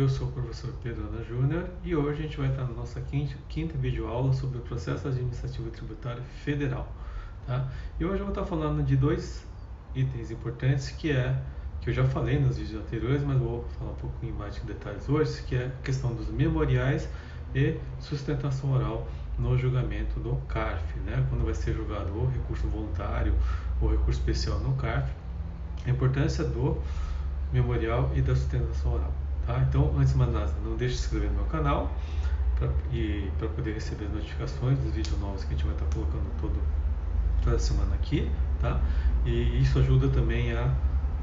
eu sou o professor Pedro Ana Júnior e hoje a gente vai estar na nossa quinta, quinta videoaula sobre o processo administrativo tributário federal. Tá? E hoje eu vou estar falando de dois itens importantes que é que eu já falei nos vídeos anteriores, mas vou falar um pouquinho mais de detalhes hoje, que é a questão dos memoriais e sustentação oral no julgamento do CARF, né? quando vai ser julgado o recurso voluntário ou recurso especial no CARF, a importância do memorial e da sustentação oral. Tá? Então, antes de mais nada, não deixe de se inscrever no meu canal pra, e para poder receber as notificações dos vídeos novos que a gente vai estar colocando todo, toda semana aqui. Tá? E isso ajuda também a,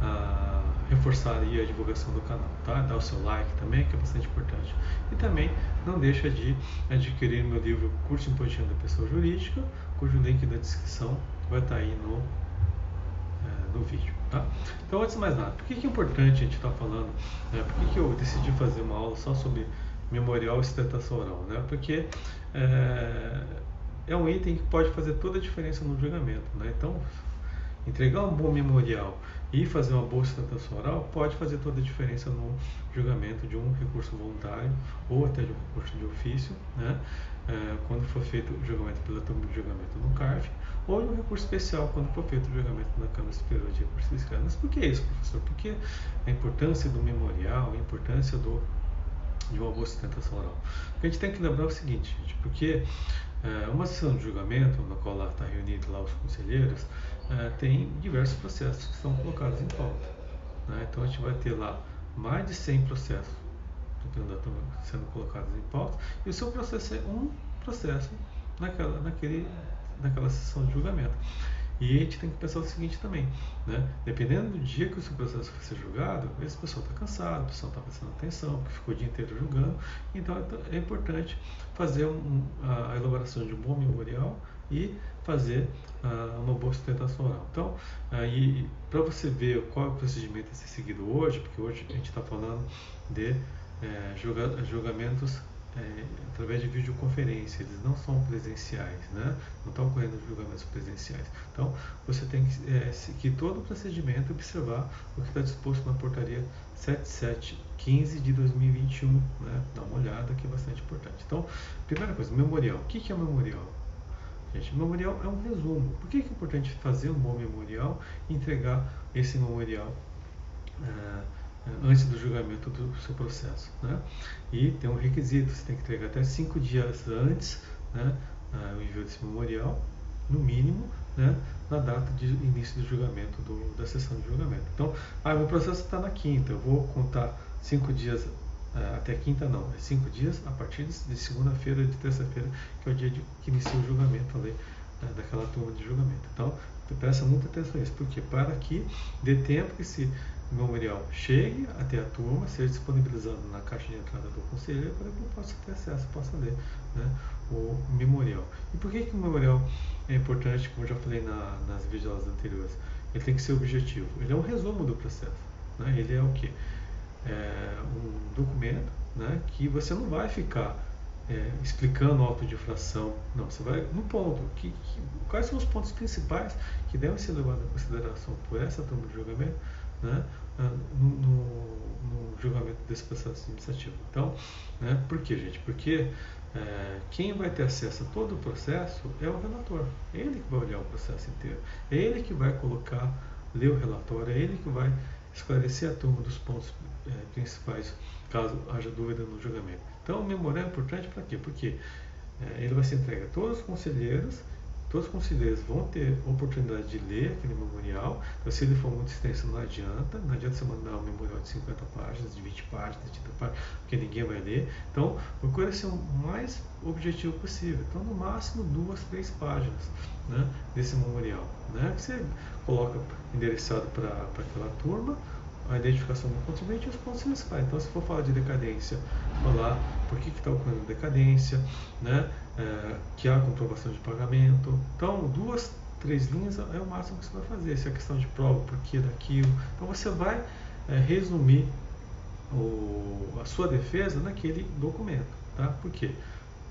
a reforçar aí a divulgação do canal, tá? Dá o seu like também, que é bastante importante. E também não deixa de adquirir meu livro Curso Impostindo da Pessoa Jurídica, cujo link na descrição vai estar aí no, é, no vídeo. Tá? Então, antes de mais nada, por que, é importante a gente estar tá falando? Né? Por que, que eu decidi fazer uma aula só sobre memorial e sustentação oral? Né? Porque é, é um item que pode fazer toda a diferença no julgamento. Né? Então, entregar um bom memorial e fazer uma boa sustentação oral pode fazer toda a diferença no julgamento de um recurso voluntário ou até de um recurso de ofício, né? É, quando for feito o julgamento pela turma de julgamento no CARF ou em um recurso especial quando for feito o julgamento na Câmara Superior de Recursos Fiscais. Mas por que isso, professor? Porque a importância do memorial, a importância do, de uma boa sustentação oral. a gente tem que lembrar é o seguinte, gente, porque é, uma sessão de julgamento, na qual lá está reunido lá os conselheiros, é, tem diversos processos que são colocados em pauta. Né? Então a gente vai ter lá mais de 100 processos sendo colocados em pauta e o seu processo é um processo naquela, naquele naquela sessão de julgamento. E a gente tem que pensar o seguinte também, né? dependendo do dia que o seu processo for ser julgado, esse pessoal está cansado, a pessoa está prestando atenção, porque ficou o dia inteiro julgando, então é importante fazer um, a elaboração de um bom memorial e fazer uh, uma boa sustentação oral. Então, aí para você ver qual é o procedimento a ser seguido hoje, porque hoje a gente está falando de é, julga, julgamentos é, através de videoconferência, eles não são presenciais, né? não estão ocorrendo julgamentos presenciais. Então, você tem que é, seguir todo o procedimento e observar o que está disposto na portaria 7715 de 2021. Né? Dá uma olhada que é bastante importante. Então, primeira coisa, memorial. O que é memorial? Gente, memorial é um resumo. Por que é importante fazer um bom memorial e entregar esse memorial? Uh, antes do julgamento do seu processo. Né? E tem um requisito, você tem que entregar até cinco dias antes né, o envio desse memorial, no mínimo, né, na data de início do julgamento, do, da sessão de julgamento. Então, ah, meu processo está na quinta, eu vou contar cinco dias uh, até quinta, não, é cinco dias a partir de, segunda-feira, de terça-feira, que é o dia de, que inicia o julgamento uh, daquela turma de julgamento. Então, presta muita atenção nisso, porque para que dê tempo que se o memorial chegue até a turma, seja disponibilizado na caixa de entrada do conselheiro para que eu possa ter acesso, possa ler né, o memorial. E por que, que o memorial é importante, como eu já falei na, nas videoaulas anteriores? Ele tem que ser objetivo. Ele é um resumo do processo. Né? Ele é o que? É um documento né, que você não vai ficar é, explicando de infração. Não, você vai no ponto. Que, que, quais são os pontos principais que devem ser levados em consideração por essa turma de julgamento né, ah, no, no, no, julgamento desse processo administrativo. Então, né, por que, gente? Porque é, quem vai ter acesso a todo o processo é o relator. É ele que vai olhar o processo inteiro. É ele que vai colocar, ler o relatório, é ele que vai esclarecer a turma dos pontos é, principais, caso haja dúvida no julgamento. Então, o memorial é importante para quê? Porque é, ele vai ser entregue a todos os conselheiros todos os conselheiros vão ter oportunidade de ler aquele memorial. Então, se ele for muito extenso, não adianta. Não adianta você mandar um memorial de 50 páginas, de 20 páginas, de 30 páginas, porque ninguém vai ler. Então, procure ser o mais objetivo possível. Então, no máximo, duas, três páginas né, desse memorial. Né, que você coloca endereçado para aquela turma a identificação do contribuinte e os pontos principais. Então, se for falar de decadência, falar por que está ocorrendo decadência, né, é, que há comprovação de pagamento. Então, duas, três linhas é o máximo que você vai fazer. Se é questão de prova, por que daquilo. Então, você vai é, resumir o, a sua defesa naquele documento. Tá? Por quê?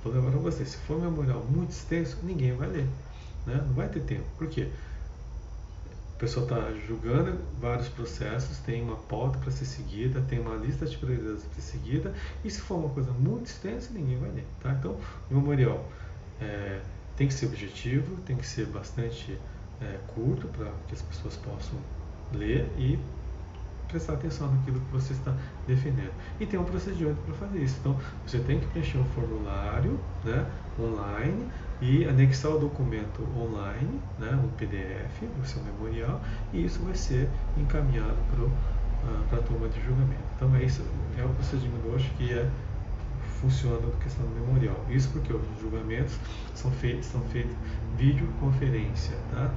Vou lembrar para você, se for um memorial muito extenso, ninguém vai ler. Né? Não vai ter tempo. Por quê? Pessoa está julgando vários processos, tem uma pauta para ser seguida, tem uma lista de prioridades para ser seguida, e se for uma coisa muito extensa, ninguém vai ler. Tá? Então, o memorial é, tem que ser objetivo, tem que ser bastante é, curto para que as pessoas possam ler e prestar atenção naquilo que você está defendendo. E tem um procedimento para fazer isso. Então, você tem que preencher um formulário né, online e anexar o documento online, né, um PDF, o seu memorial, e isso vai ser encaminhado para a turma de julgamento. Então, é isso, é o procedimento hoje que é funciona a questão do memorial. Isso porque os julgamentos são feitos, são feitos videoconferência. Tá?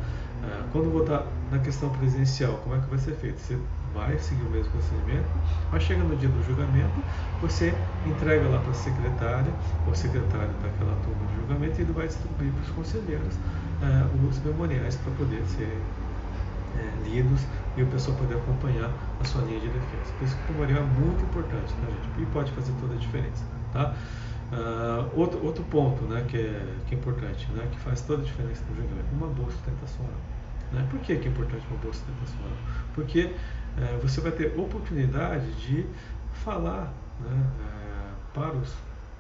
Ah, quando voltar na questão presencial, como é que vai ser feito? Você vai seguir o mesmo procedimento, mas chega no dia do julgamento, você entrega lá para a secretária ou secretário daquela turma de julgamento e ele vai distribuir para os conselheiros uh, os memoriais para poder ser uh, lidos e o pessoal poder acompanhar a sua linha de defesa. Por isso que o memorial é muito importante, tá, gente? E pode fazer toda a diferença. Tá? Uh, outro, outro ponto né, que, é, que é importante, né, que faz toda a diferença no julgamento, uma boa sustentação oral. Né? Por que, que é importante uma boa sustentação oral? Porque é, você vai ter oportunidade de falar né, é, para os,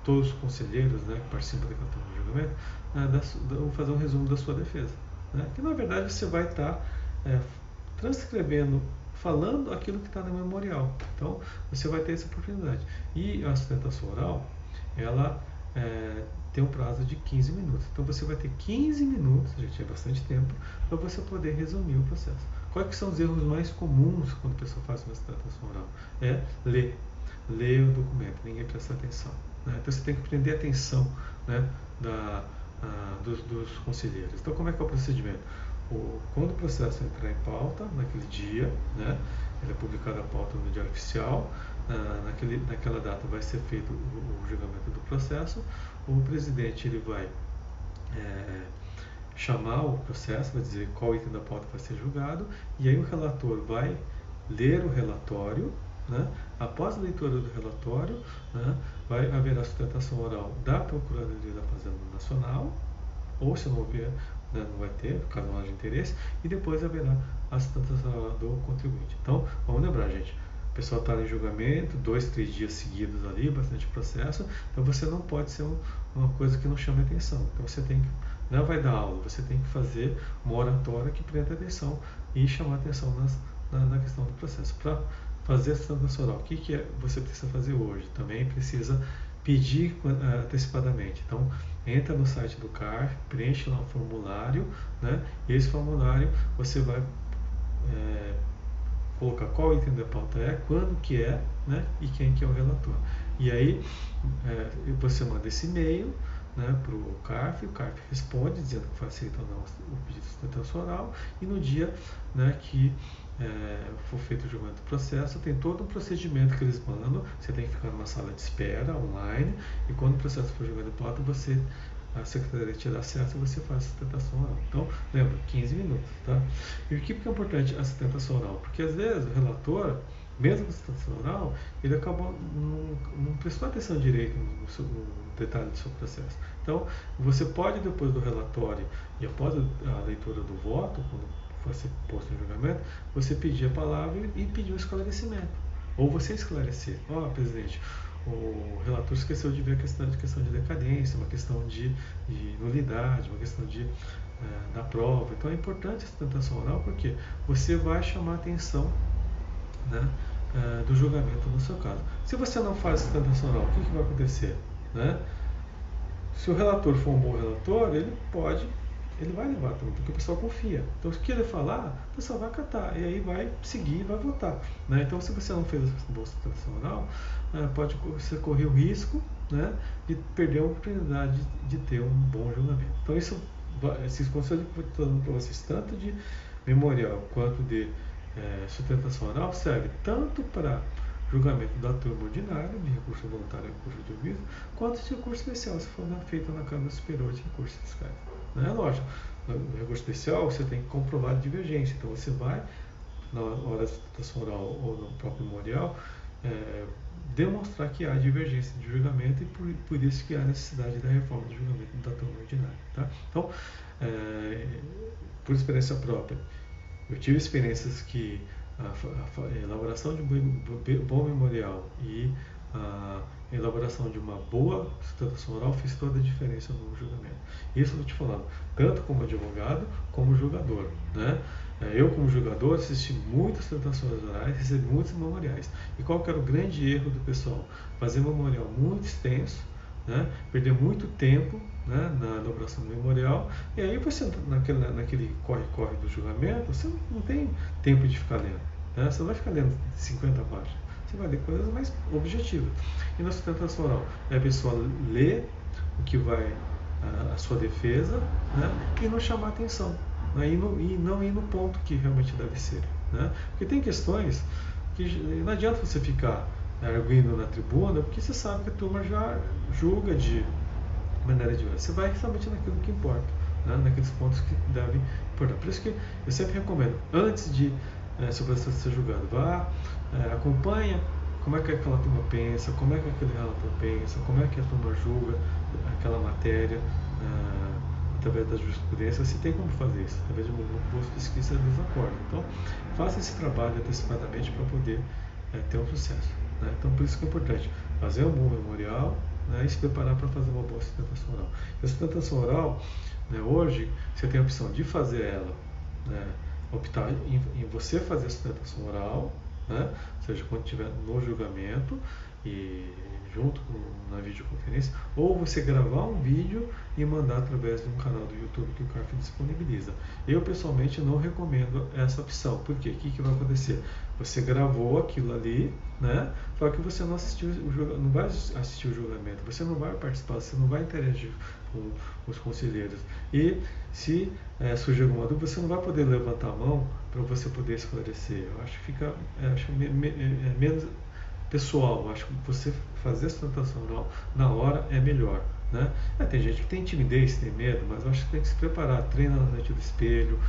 todos os conselheiros né, que participam daquela turma de julgamento, né, da, da, fazer um resumo da sua defesa. Né, que na verdade você vai estar tá, é, transcrevendo, falando aquilo que está no memorial. Então você vai ter essa oportunidade. E a sustentação oral, ela é, tem um prazo de 15 minutos. Então você vai ter 15 minutos, já tinha bastante tempo, para você poder resumir o processo. Quais são os erros mais comuns quando a pessoa faz uma sustentação oral? É ler. Ler o documento, ninguém presta atenção. Né? Então você tem que prender atenção né, da, a, dos, dos, conselheiros. Então como é que é o procedimento? O, quando o processo entrar em pauta, naquele dia, né, ele é publicado a pauta no Diário Oficial, na, naquele, naquela data vai ser feito o, o julgamento do processo, o presidente ele vai é, chamar o processo, vai dizer qual item da pauta vai ser julgado, e aí o relator vai ler o relatório, né? após a leitura do relatório, né? vai haver a sustentação oral da Procuradoria da Fazenda Nacional, ou se não houver, né? não vai ter, caso não haja interesse, e depois haverá a oral do contribuinte. Então, vamos lembrar, gente, o pessoal está em julgamento, dois, três dias seguidos ali, bastante processo, então você não pode ser um, uma coisa que não chame atenção. Então você tem que não vai dar aula, você tem que fazer uma oratória que prenda atenção e chamar atenção nas, na, na, questão do processo. Para fazer a oral, o que, que é, você precisa fazer hoje? Também precisa pedir uh, antecipadamente. Então, entra no site do CARF, preenche lá um formulário, né? e esse formulário você vai é, colocar qual item da pauta é, quando que é, né? e quem que é o relator. E aí é, você manda esse e-mail, né, para o CARF, o CARF responde dizendo que aceita ou não o pedido oral e no dia né, que é, for feito o julgamento do processo, tem todo um procedimento que eles mandam, você tem que ficar numa sala de espera online e quando o processo for julgado em pauta, você a secretaria te dá acesso e você faz a sustentação oral. Então, lembra, 15 minutos, tá? E o que é importante a sustentação oral? Porque às vezes o relator mesmo com sustentação oral, ele acabou não, não atenção direito no, seu, no, detalhe do seu processo. Então, você pode, depois do relatório e após a leitura do voto, quando for ser posto em julgamento, você pedir a palavra e pedir o esclarecimento. Ou você esclarecer. Ó, oh, presidente, o relator esqueceu de ver a questão de, questão de decadência, uma questão de, de nulidade, uma questão de, é, da prova. Então é importante a sustentação oral porque você vai chamar a atenção né, uh, do julgamento no seu caso. Se você não faz sustentação oral, o que, que vai acontecer? Né? Se o relator for um bom relator, ele pode, ele vai levar tudo, porque o pessoal confia. Então, o que ele falar, o pessoal vai acatar, e aí vai seguir vai votar. Né? Então, se você não fez a sustentação oral, uh, pode você correr o risco né, de perder a oportunidade de, de ter um bom julgamento. Então, isso, esses conselhos que eu estou dando para vocês, tanto de memorial quanto de é, sustentação oral serve tanto para julgamento da turma ordinária, de recurso voluntário e recurso de juízo, quanto de recurso especial, se for feito na Câmara Superior de Recursos Fiscais. É lógico. No recurso especial, você tem que comprovar a divergência. Então, você vai, na hora da sustentação oral ou no próprio memorial, é, demonstrar que há divergência de julgamento e por, por, isso que há necessidade da reforma do julgamento da turma ordinária. Tá? Então, é, por experiência própria, eu tive experiências que a, a, a elaboração de um bom memorial e a elaboração de uma boa sustentação oral fez toda a diferença no julgamento. Isso eu estou te falando, tanto como advogado como julgador. Né? É, eu, como julgador, assisti muitas sustentações orais, recebi muitos memoriais. E qual que era o grande erro do pessoal? Fazer um memorial muito extenso, né? perder muito tempo né? na elaboração do memorial, e aí você, naquele, naquele corre-corre do julgamento, você não tem tempo de ficar lendo. Né? Você não vai ficar lendo 50 páginas você vai ler coisas mais objetivas. E na sustentação oral, é a pessoa ler o que vai a, sua defesa né, e não chamar atenção. Né, e, no, e, não ir no ponto que realmente deve ser. Né? Porque tem questões que não adianta você ficar arguindo na tribuna, porque você sabe que a turma já julga de maneira diversa. Você vai realmente naquilo que importa, né? naqueles pontos que devem importar. Por isso que eu sempre recomendo, antes de é, se você ser julgado. Vá, é, acompanha como é que aquela turma pensa, como é que aquele relator pensa, como é que a turma julga aquela matéria é, através da jurisprudência, se tem como fazer isso, através de uma boa pesquisa de desacordo. Então, faça esse trabalho antecipadamente para poder é, ter um sucesso. Né? Então, por isso que é importante fazer um bom memorial né, e se preparar para fazer uma boa sustentação oral. E a sustentação oral, né, hoje, você tem a opção de fazer ela né, optar em, em você fazer a sustentação oral, né? ou seja, quando estiver no julgamento e junto com, na videoconferência, ou você gravar um vídeo e mandar através de um canal do YouTube que o CARF disponibiliza. Eu pessoalmente não recomendo essa opção, porque o que, que vai acontecer? Você gravou aquilo ali, né? Só que você não assistiu não vai assistir o julgamento, você não vai participar, você não vai interagir os conselheiros. E se é, surgir alguma dúvida, você não vai poder levantar a mão para você poder esclarecer. Eu acho que fica é, acho me, me, é, menos pessoal. Eu acho que você fazer a sustentação oral na hora é melhor. Né? É, tem gente que tem timidez, tem medo, mas eu acho que tem que se preparar, treina na frente do espelho,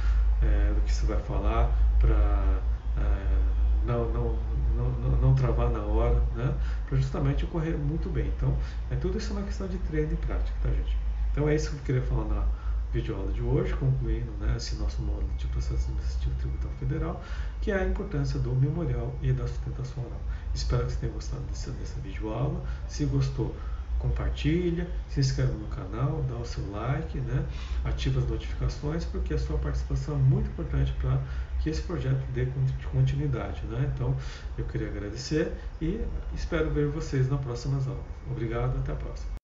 é, do que você vai falar, para é, não, não, não, não, travar na hora, né? para justamente ocorrer muito bem. Então, é tudo isso é uma questão de treino e prática, tá, gente? Então, é isso que eu queria falar na videoaula de hoje, concluindo né, esse nosso módulo de processo administrativo tributário federal, que é a importância do memorial e da sustentação oral. Espero que você tenha gostado dessa, dessa videoaula. Se gostou, compartilha, se inscreve no canal, dá o seu like, né? ativa as notificações, porque a sua participação é muito importante para que esse projeto dê continuidade. Né? Então, eu queria agradecer e espero ver vocês nas próximas aulas. Obrigado, até a próxima.